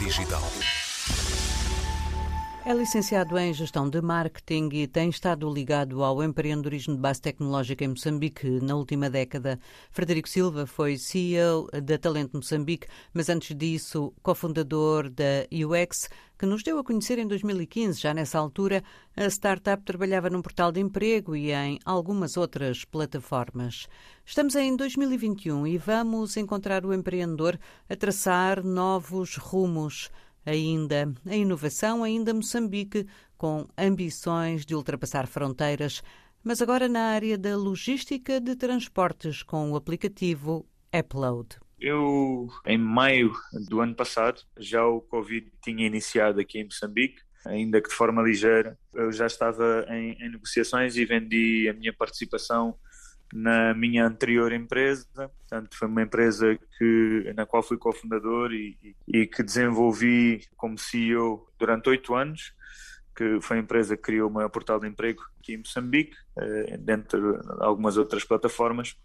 Digital. É licenciado em Gestão de Marketing e tem estado ligado ao empreendedorismo de base tecnológica em Moçambique na última década. Frederico Silva foi CEO da Talento Moçambique, mas antes disso, cofundador da UX, que nos deu a conhecer em 2015. Já nessa altura, a startup trabalhava num portal de emprego e em algumas outras plataformas. Estamos em 2021 e vamos encontrar o empreendedor a traçar novos rumos ainda a inovação, ainda Moçambique, com ambições de ultrapassar fronteiras, mas agora na área da logística de transportes com o aplicativo Upload. Eu, em maio do ano passado, já o Covid tinha iniciado aqui em Moçambique, ainda que de forma ligeira. Eu já estava em, em negociações e vendi a minha participação na minha anterior empresa, portanto foi uma empresa que, na qual fui cofundador e, e, que desenvolvi como CEO durante oito anos, que foi a empresa que criou o maior portal de emprego aqui em Moçambique, eh, dentro de algumas outras plataformas,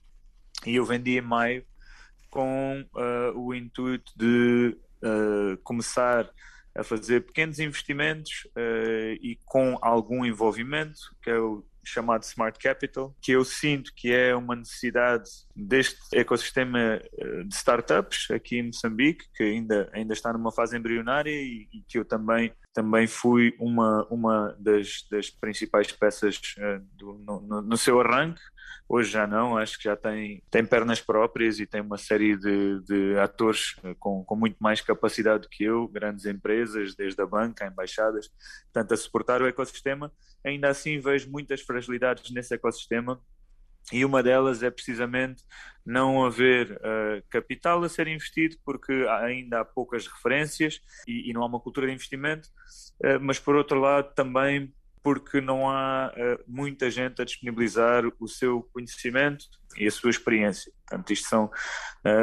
e eu vendi em maio com uh, o intuito de uh, começar a fazer pequenos investimentos uh, e com algum envolvimento, que é o chamado Smart Capital, que eu sinto que é uma necessidade deste ecossistema eh, de startups aqui em Moçambique, que ainda, ainda está numa fase embrionária e, e que eu também, também fui uma, uma das, das principais peças uh, do, no, no, seu arranque. Hoje já não, acho que já tem, tem pernas próprias e tem uma série de, de atores eh, com, com muito mais capacidade que eu, grandes empresas, desde a banca, embaixadas, tanto a suportar o ecossistema. Ainda assim, vejo muitas fragilidades nesse ecossistema e uma delas é precisamente não haver uh, capital a ser investido, porque ainda há poucas referências e, e não há uma cultura de investimento, uh, mas por outro lado também porque não há uh, muita gente a disponibilizar o seu conhecimento e a sua experiência. Portanto, isto são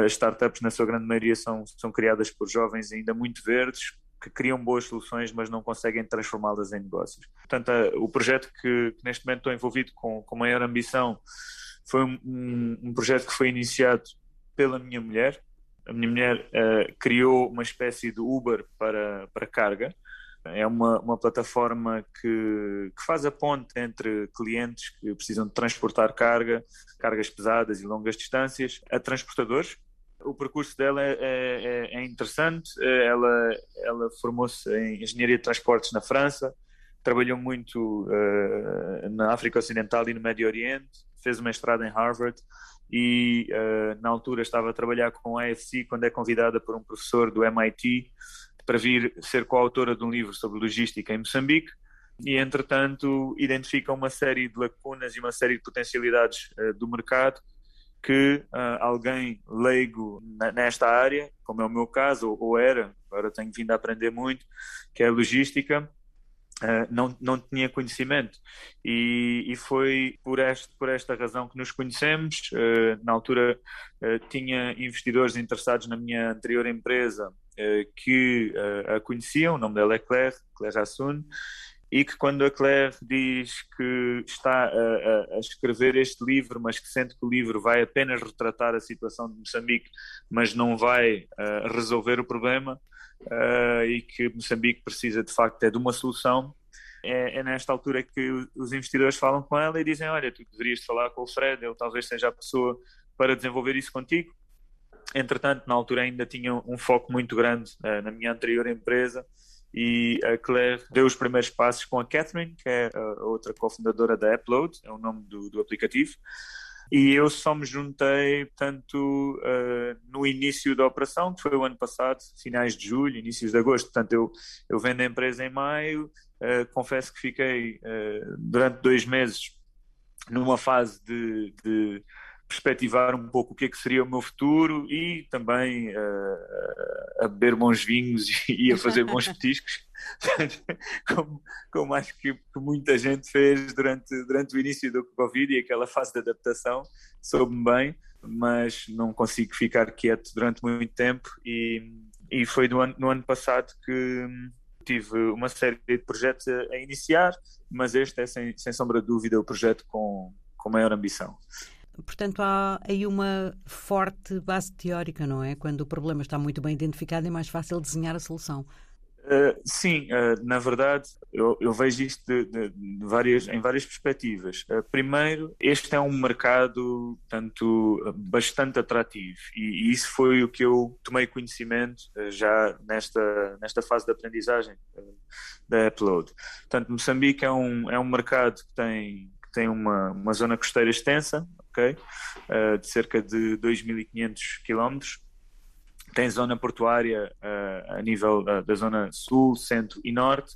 startups, na sua grande maioria, são, são criadas por jovens ainda muito verdes, que criam boas soluções, mas não conseguem transformá-las em negócios. Portanto, o projeto que, que, neste momento estou envolvido com, com maior ambição foi um, um, projeto que foi iniciado pela minha mulher. A minha mulher uh, criou uma espécie de Uber para, para carga. É uma, uma plataforma que, que faz a ponte entre clientes que precisam de transportar carga, cargas pesadas e longas distâncias, a transportadores o percurso dela é, é, é interessante. Ela, ela formou-se em engenharia de transportes na França, trabalhou muito uh, na África Ocidental e no Médio Oriente, fez uma mestrado em Harvard e uh, na altura estava a trabalhar com a AFC quando é convidada por um professor do MIT para vir ser coautora de um livro sobre logística em Moçambique e entretanto identifica uma série de lacunas e uma série de potencialidades uh, do mercado que uh, alguém leigo nesta área, como é o meu caso, ou, ou, era, agora tenho vindo a aprender muito, que é a logística, uh, não, não tinha conhecimento. E, e, foi por, este, por esta razão que nos conhecemos. Na altura tinha investidores interessados na minha anterior empresa que a conheciam, o nome dela é Claire, Claire Assun, e que quando a Claire diz que está a, a, escrever este livro, mas que sente que o livro vai apenas retratar a situação de Moçambique, mas não vai uh, resolver o problema, uh, e que Moçambique precisa de facto é de uma solução, é, é, nesta altura que os investidores falam com ela e dizem: Olha, tu deverias falar com o Fred, ele talvez seja a pessoa para desenvolver isso contigo. Entretanto, na altura ainda tinha um foco muito grande uh, na minha anterior empresa e a Claire deu os primeiros passos com a Catherine, que é a outra cofundadora da Upload, é o nome do, do aplicativo. E eu só me juntei, portanto, uh, no início da operação, que foi o ano passado, finais de julho, inícios de agosto. Portanto, eu, eu vendo a empresa em maio, uh, confesso que fiquei uh, durante dois meses numa fase de, de perspectivar um pouco o que é que seria o meu futuro e também uh, a beber bons vinhos e a fazer bons petiscos, como, como acho que, muita gente fez durante, durante o início do Covid e aquela fase de adaptação, soube-me bem, mas não consigo ficar quieto durante muito tempo e, e foi no ano, no ano passado que tive uma série de projetos a, a iniciar, mas este é sem, sem sombra de dúvida o projeto com, com maior ambição. Portanto, há aí uma forte base teórica, não é? Quando o problema está muito bem identificado, é mais fácil desenhar a solução. Uh, sim, uh, na verdade, eu, eu vejo isto de, de, de várias, em várias perspectivas. Uh, primeiro, este é um mercado tanto bastante atrativo e, e, isso foi o que eu tomei conhecimento já nesta, nesta fase de aprendizagem da Upload. Portanto, Moçambique é um, é um mercado que tem, tem uma, uma zona costeira extensa, okay? de cerca de 2.500 quilómetros tem zona portuária uh, a nível uh, da zona sul, centro e norte,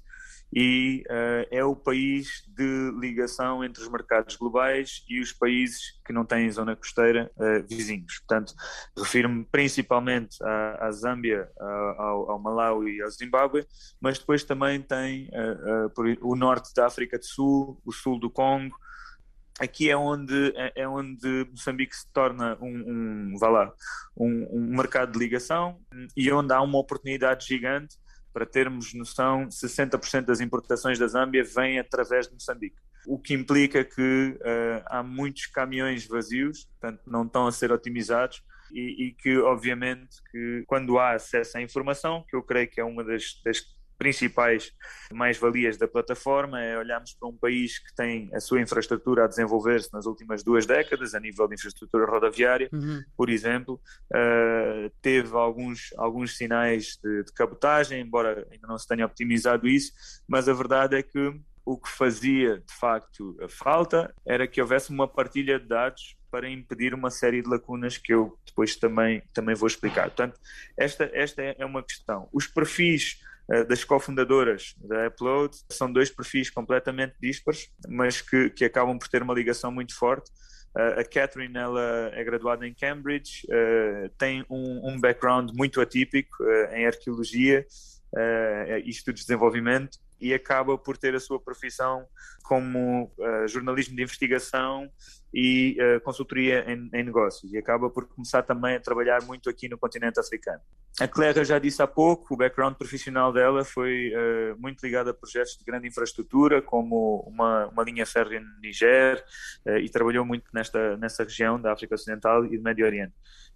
e uh, é o país de ligação entre os mercados globais e os países que não têm zona costeira vizinhos. Portanto, refiro-me principalmente à, à Zâmbia, ao, ao, e ao Zimbábue, mas depois também tem o norte da África do Sul, o sul do Congo, aqui é onde, é, é onde Moçambique se torna um, um, vá lá, um, um, mercado de ligação e onde há uma oportunidade gigante para termos noção, 60% das importações da Zâmbia vêm através de Moçambique. O que implica que uh, há muitos caminhões vazios, portanto não estão a ser otimizados, e, e, que obviamente que quando há acesso à informação, que eu creio que é uma das, das principais mais-valias da plataforma é olharmos para um país que tem a sua infraestrutura a desenvolver-se nas últimas duas décadas, a nível de infraestrutura rodoviária, uhum. por exemplo, uh, teve alguns, alguns sinais de, de cabotagem, embora ainda não se tenha optimizado isso, mas a verdade é que o que fazia de facto a falta era que houvesse uma partilha de dados para impedir uma série de lacunas que eu depois também, também vou explicar. Portanto, esta, esta é uma questão. Os perfis das cofundadoras da Upload são dois perfis completamente dispares, mas que, que acabam por ter uma ligação muito forte. Uh, a Catherine ela é graduada em Cambridge, uh, tem um, um, background muito atípico em arqueologia e estudos de desenvolvimento e acaba por ter a sua profissão como uh, jornalismo de investigação e uh, consultoria em, em, negócios e acaba por começar também a trabalhar muito aqui no continente africano. A Claire já disse há pouco, o background profissional dela foi uh, muito ligado a projetos de grande infraestrutura, como uma, uma linha férrea no Niger, e trabalhou muito nesta, nessa região da África Ocidental e do Médio Oriente.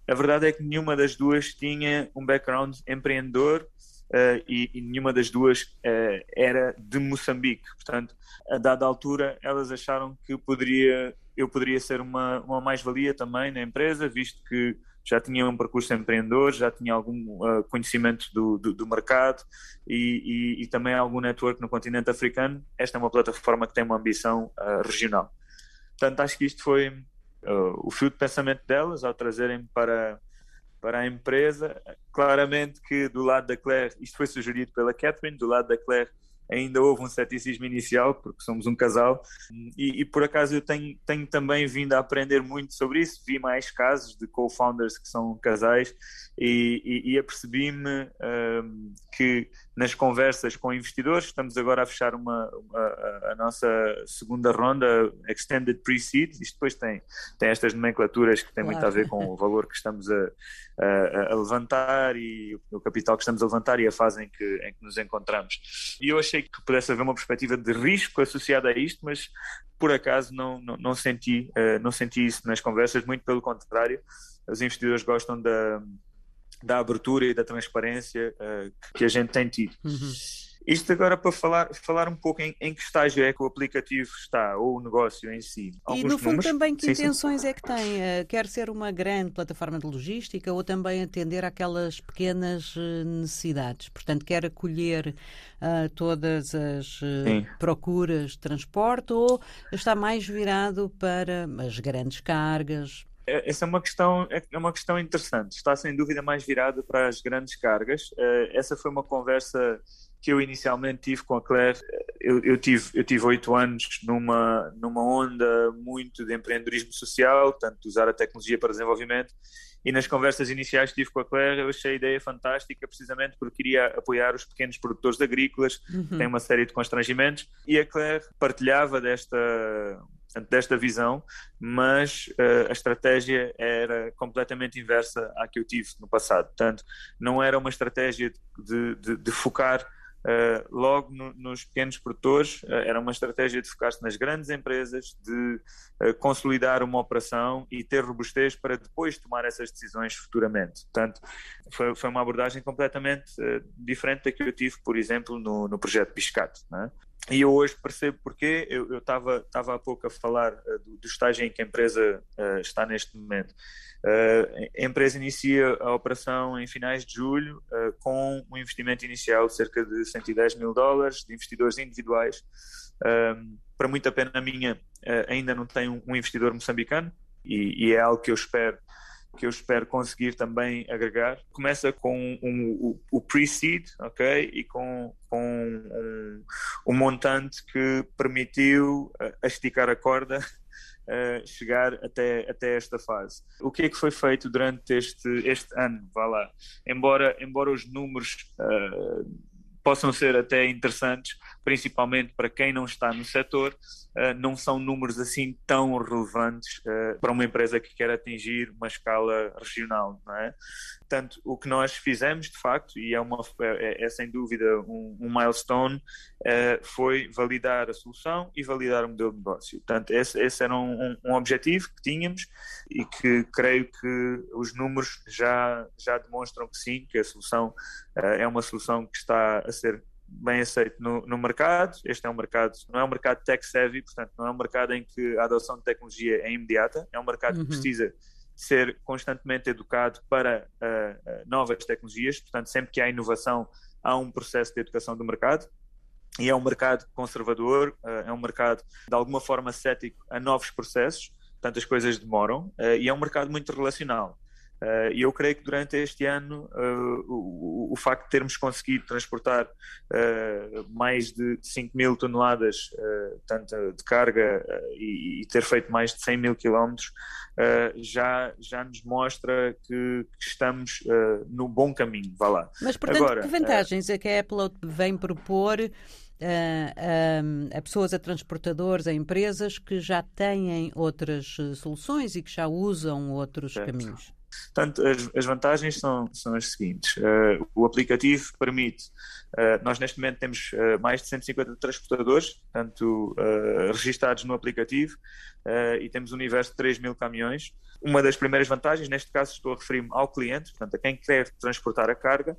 A verdade é que nenhuma das duas tinha um background empreendedor uh, e, e, nenhuma das duas uh, era de Moçambique. Portanto, a dada altura, elas acharam que poderia, eu poderia ser uma, uma mais-valia também na empresa, visto que já tinha um percurso empreendedor, já tinha algum uh, conhecimento do, do, do mercado e, e, e, também algum network no continente africano. Esta é uma plataforma que tem uma ambição regional. Portanto, acho que isto foi o fio de pensamento delas ao trazerem para para a empresa. Claramente que do lado da Claire, isto foi sugerido pela Catherine, do lado da Claire ainda houve um ceticismo inicial, porque somos um casal, e, e, por acaso eu tenho, tenho também vindo a aprender muito sobre isso. Vi mais casos de co-founders que são casais e, e, e apercebi-me um, que nas conversas com investidores, estamos agora a fechar uma, a, a, nossa segunda ronda, Extended Pre-Seed, isto depois tem, tem estas nomenclaturas que têm claro. muito a ver com o valor que estamos a, a, a, levantar e o capital que estamos a levantar e a fase em que, em que nos encontramos. E eu achei que pudesse haver uma perspectiva de risco associada a isto, mas por acaso não, não, não senti, uh, não senti isso nas conversas, muito pelo contrário, os investidores gostam da da abertura e da transparência uh, que a gente tem tido. Uhum. Isto agora para falar, falar um pouco em, em, que estágio é que o aplicativo está, ou o negócio em si. Alguns e no fundo números? também que sim, intenções sim. é que tem? Uh, quer ser uma grande plataforma de logística ou também atender aquelas pequenas uh, necessidades? Portanto, quer acolher uh, todas as procuras de transporte ou está mais virado para as grandes cargas, essa é uma questão é uma questão interessante. Está sem dúvida mais virada para as grandes cargas. Eh, essa foi uma conversa que eu inicialmente tive com a Claire. Eu, eu tive eu tive oito anos numa numa onda muito de empreendedorismo social, tanto usar a tecnologia para desenvolvimento. E nas conversas iniciais que tive com a Claire, eu achei a ideia fantástica, precisamente porque queria apoiar os pequenos produtores agrícolas, uhum. tem uma série de constrangimentos, e a Claire partilhava desta portanto, desta visão, mas uh, a estratégia era completamente inversa à que eu tive no passado. Portanto, não era uma estratégia de, de, de focar Uh, logo no, nos pequenos produtores, uh, era uma estratégia de focar-se nas grandes empresas, de uh, consolidar uma operação e ter robustez para depois tomar essas decisões futuramente. Portanto, foi, foi uma abordagem completamente diferente da que eu tive, por exemplo, no, no projeto Piscato. E eu hoje percebo porque eu estava há pouco a falar do, do estágio em que a empresa está neste momento. Uh, a empresa inicia a operação em finais de julho uh, com um investimento inicial de cerca de 110 mil dólares de investidores individuais. Uh, para muita pena minha, ainda não tem um, um investidor moçambicano e, e, é algo que eu espero que eu espero conseguir também agregar. Começa com um, um, o pre-seed, ok? E com, com um, um montante que permitiu esticar a corda uh, chegar até, até esta fase. O que é que foi feito durante este, este ano? Vá lá. Embora, embora os números uh, possam ser até interessantes, principalmente para quem não está no setor, uh, não são números assim tão relevantes uh, para uma empresa que quer atingir uma escala regional, não é? Portanto, o que nós fizemos, de facto, e é, uma, é, é sem dúvida um, um milestone, uh, foi validar a solução e validar o modelo de negócio. Portanto, esse, esse era um, um, objetivo que tínhamos e que creio que os números já, já demonstram que sim, que a solução é uma solução que está a ser bem aceito no, no, mercado. Este é um mercado, não é um mercado tech savvy, portanto, não é um mercado em que a adoção de tecnologia é imediata, é um mercado uhum. que precisa ser constantemente educado para uh, novas tecnologias, portanto, sempre que há inovação, há um processo de educação do mercado. E é um mercado conservador, uh, é um mercado de alguma forma cético a novos processos, portanto, as coisas demoram, uh, e é um mercado muito relacional. Uh, e eu creio que durante este ano uh, o, o, facto de termos conseguido transportar uh, mais de 5 mil toneladas tanto de carga e, e, ter feito mais de 100 mil quilómetros já, já nos mostra que, que estamos no bom caminho, vá lá. Mas portanto, Agora, que vantagens é que a Apple vem propor a, a, pessoas, a transportadores, a empresas que já têm outras soluções e que já usam outros certo. caminhos? Portanto, as, as vantagens são, são as seguintes. Uh, o aplicativo permite, uh, nós neste momento temos uh, mais de 150 transportadores, portanto, registados no aplicativo, e temos um universo de 3 mil caminhões. Uma das primeiras vantagens, neste caso estou a referir-me ao cliente, portanto, a quem quer transportar a carga,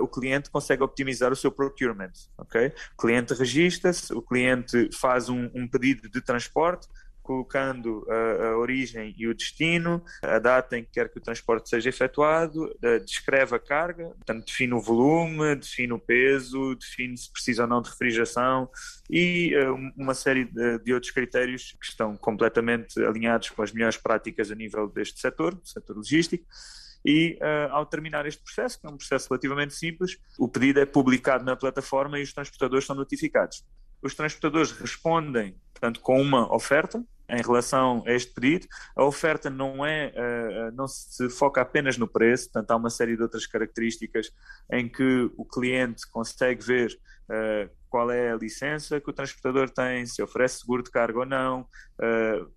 o cliente consegue optimizar o seu procurement, ok? O cliente registra-se, o cliente faz um, um pedido de transporte, colocando a, a, origem e o destino, a data em que quer que o transporte seja efetuado, descreve a carga, portanto, define o volume, define o peso, define se precisa ou não de refrigeração e uh, uma série de, de, outros critérios que estão completamente alinhados com as melhores práticas a nível deste setor, setor logístico. E uh, ao terminar este processo, que é um processo relativamente simples, o pedido é publicado na plataforma e os transportadores são notificados. Os transportadores respondem, portanto, com uma oferta, em relação a este pedido. A oferta não é, uh, não se foca apenas no preço, portanto há uma série de outras características em que o cliente consegue ver uh, qual é a licença que o transportador tem, se oferece seguro de carga ou não,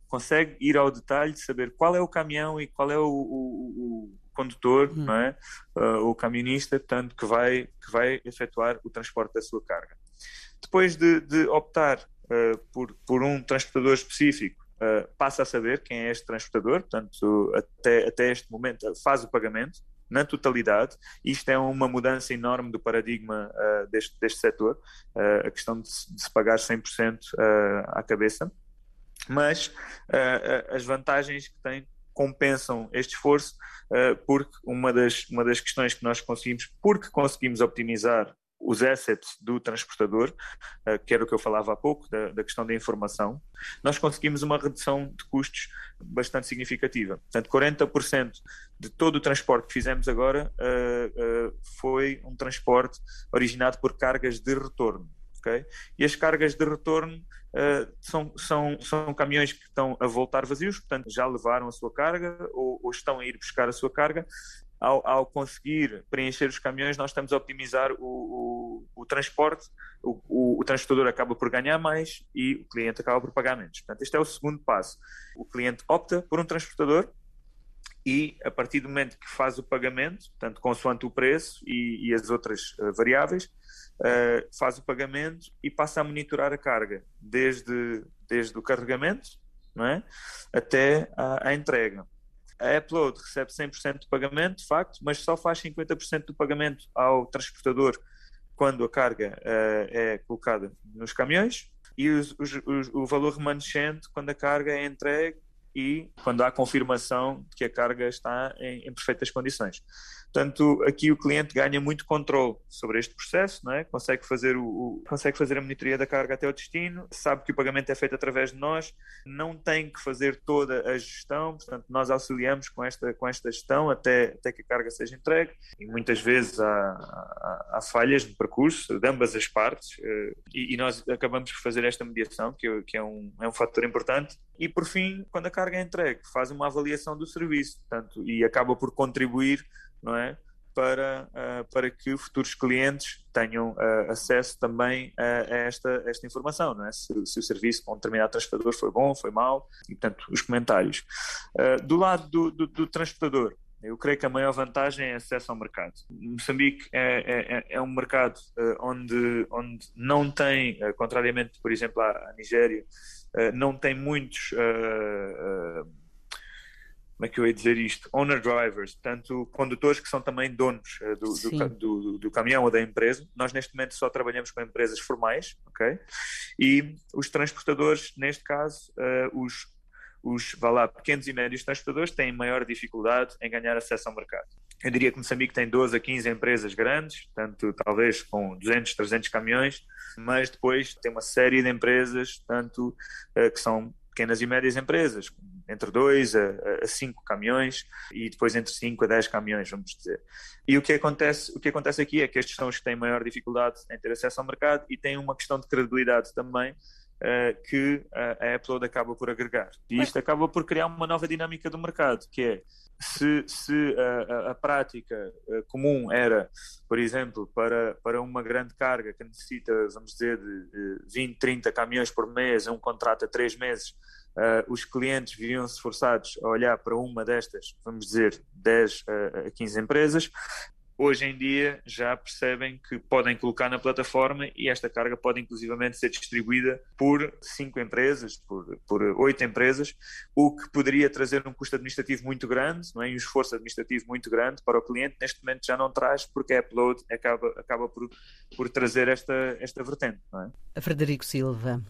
consegue ir ao detalhe de saber qual é o caminhão e qual é o, o, o condutor, hum. não é? o camionista, portanto, que vai, que vai efetuar o transporte da sua carga. Depois de, de optar uh, por, por um transportador específico, uh, passa a saber quem é este transportador, portanto, até, até este momento faz o pagamento na totalidade. Isto é uma mudança enorme do paradigma uh, deste, deste setor, a questão de, de, se pagar 100% à cabeça. Mas as vantagens que tem compensam este esforço, porque uma das, uma das questões que nós conseguimos, porque conseguimos optimizar os assets do transportador, uh, que era o que eu falava há pouco, da, da, questão da informação, nós conseguimos uma redução de custos bastante significativa. Portanto, 40% de todo o transporte que fizemos agora uh, uh, foi um transporte originado por cargas de retorno. Okay? E as cargas de retorno são, são, são caminhões que estão a voltar vazios, portanto já levaram a sua carga ou, ou estão a ir buscar a sua carga ao, ao, conseguir preencher os caminhões, nós estamos a optimizar o, o, o transporte, o, o, transportador acaba por ganhar mais e o cliente acaba por pagar menos. Portanto, este é o segundo passo. O cliente opta por um transportador e a partir do momento que faz o pagamento, portanto, consoante o preço e, e as outras uh, variáveis, uh, faz o pagamento e passa a monitorar a carga, desde, desde o carregamento é? até a, a entrega. A Upload recebe 100% do pagamento, de facto, mas só faz 50% do pagamento ao transportador quando a carga uh, é colocada nos caminhões e os, os, os, o valor remanescente quando a carga é entregue e quando há confirmação de que a carga está em, em perfeitas condições. Portanto, aqui o cliente ganha muito controle sobre este processo, não é? consegue, fazer o, o, consegue fazer a monitoria da carga até o destino, sabe que o pagamento é feito através de nós, não tem que fazer toda a gestão, portanto, nós auxiliamos com esta, com esta gestão até, até que a carga seja entregue. E muitas vezes há, há, há falhas no percurso de ambas as partes eh, e, e, nós acabamos por fazer esta mediação, que, que é, um, é um fator importante. E por fim, quando a carga é entregue, faz uma avaliação do serviço portanto, e acaba por contribuir não é? Para, uh, para que futuros clientes tenham uh, acesso também a, a, esta, a esta informação, não é? Se, se, o serviço para um determinado transportador foi bom, foi mau, e portanto os comentários. Uh, do lado do, do, do, transportador, eu creio que a maior vantagem é acesso ao mercado. Moçambique é, é, é um mercado onde, onde não tem, contrariamente, por exemplo, à, à Nigéria, não tem muitos como é que eu ia dizer isto? Owner drivers, portanto, condutores que são também donos uh, do, do, do, do, caminhão ou da empresa. Nós, neste momento, só trabalhamos com empresas formais, ok? E os transportadores, neste caso, uh, os, os vá lá, pequenos e médios transportadores, têm maior dificuldade em ganhar acesso ao mercado. Eu diria que Moçambique tem 12 a 15 empresas grandes, tanto talvez com 200, 300 caminhões, mas depois tem uma série de empresas, tanto uh, que são pequenas e médias empresas, entre 2 a 5 caminhões e depois entre 5 a 10 caminhões, vamos dizer. E o que, acontece, o que acontece aqui é que estes são os que têm maior dificuldade em ter acesso ao mercado e têm uma questão de credibilidade também, que a Upload acaba por agregar. E isto acaba por criar uma nova dinâmica do mercado, que é se, se a, a, a, prática eh, comum era, por exemplo, para, para uma grande carga que necessita, vamos dizer, de, de 20, 30 caminhões por mês, um contrato a 3 meses, uh, os clientes viam-se forçados a olhar para uma destas, vamos dizer, 10 a 15 empresas, hoje em dia já percebem que podem colocar na plataforma e esta carga pode inclusivamente ser distribuída por cinco empresas, por, por oito empresas, o que poderia trazer um custo administrativo muito grande não é? e um esforço administrativo muito grande para o cliente. Neste momento já não traz, porque a Upload acaba, acaba por, por trazer esta, esta vertente. Não é? Frederico Silva,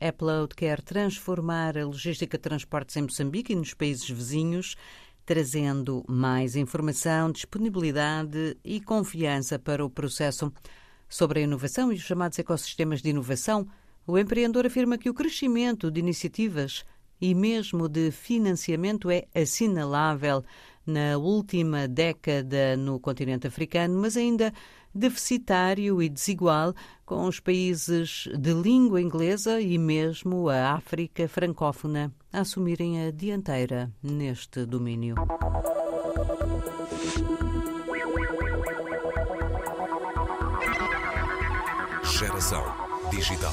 a Upload quer transformar a logística de transportes em Moçambique e nos países vizinhos trazendo mais informação, disponibilidade e confiança para o processo. Sobre a inovação e os chamados ecossistemas de inovação, o empreendedor afirma que o crescimento de iniciativas e mesmo de financiamento é assinalável na última década no continente africano, mas ainda deficitário e desigual com os países de língua inglesa e mesmo a África francófona a assumirem a dianteira neste domínio. Geração Digital.